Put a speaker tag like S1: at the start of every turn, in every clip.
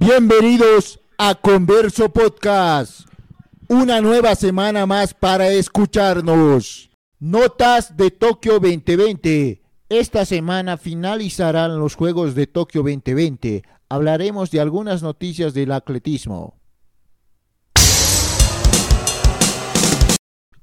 S1: Bienvenidos a Converso Podcast. Una nueva semana más para escucharnos. Notas de Tokio 2020. Esta semana finalizarán los Juegos de Tokio 2020. Hablaremos de algunas noticias del atletismo.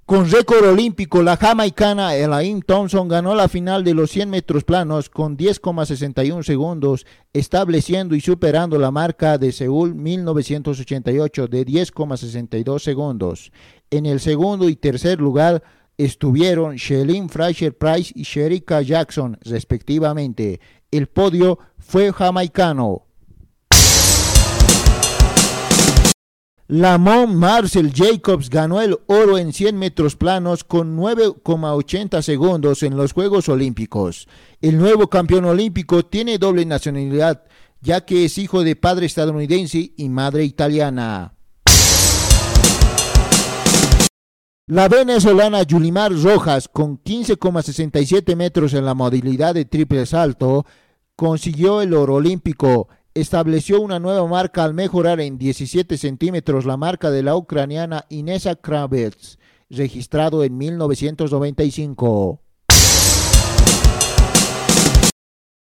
S1: Con récord olímpico, la jamaicana Elaine Thompson ganó la final de los 100 metros planos con 10,61 segundos, estableciendo y superando la marca de Seúl 1988 de 10,62 segundos. En el segundo y tercer lugar estuvieron Shelin Fraser Price y Sherika Jackson, respectivamente. El podio fue jamaicano. Lamont Marcel Jacobs ganó el oro en 100 metros planos con 9,80 segundos en los Juegos Olímpicos. El nuevo campeón olímpico tiene doble nacionalidad, ya que es hijo de padre estadounidense y madre italiana. La venezolana Yulimar Rojas, con 15,67 metros en la modalidad de triple salto, consiguió el oro olímpico estableció una nueva marca al mejorar en 17 centímetros la marca de la ucraniana Inesa Kravets, registrado en 1995.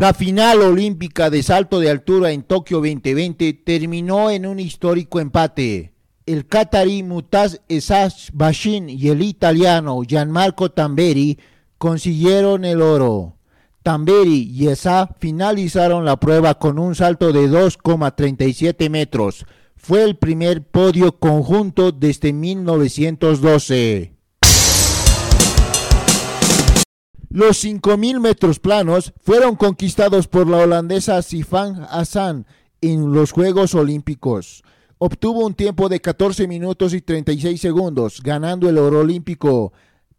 S1: La final olímpica de salto de altura en Tokio 2020 terminó en un histórico empate. El catarí Mutaz Esach Bashin y el italiano Gianmarco Tamberi consiguieron el oro. Tamberi y Esa finalizaron la prueba con un salto de 2,37 metros. Fue el primer podio conjunto desde 1912. Los 5.000 metros planos fueron conquistados por la holandesa Sifan Hassan en los Juegos Olímpicos. Obtuvo un tiempo de 14 minutos y 36 segundos, ganando el oro olímpico.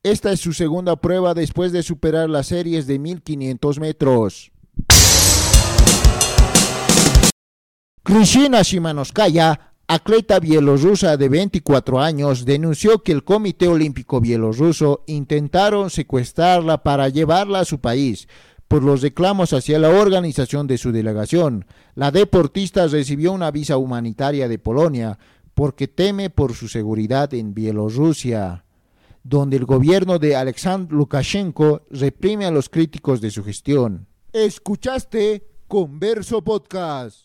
S1: Esta es su segunda prueba después de superar las series de 1500 metros. Krishina Shimanoskaya, atleta bielorrusa de 24 años, denunció que el Comité Olímpico Bielorruso intentaron secuestrarla para llevarla a su país por los reclamos hacia la organización de su delegación. La deportista recibió una visa humanitaria de Polonia porque teme por su seguridad en Bielorrusia donde el gobierno de Alexander Lukashenko reprime a los críticos de su gestión. Escuchaste Converso Podcast.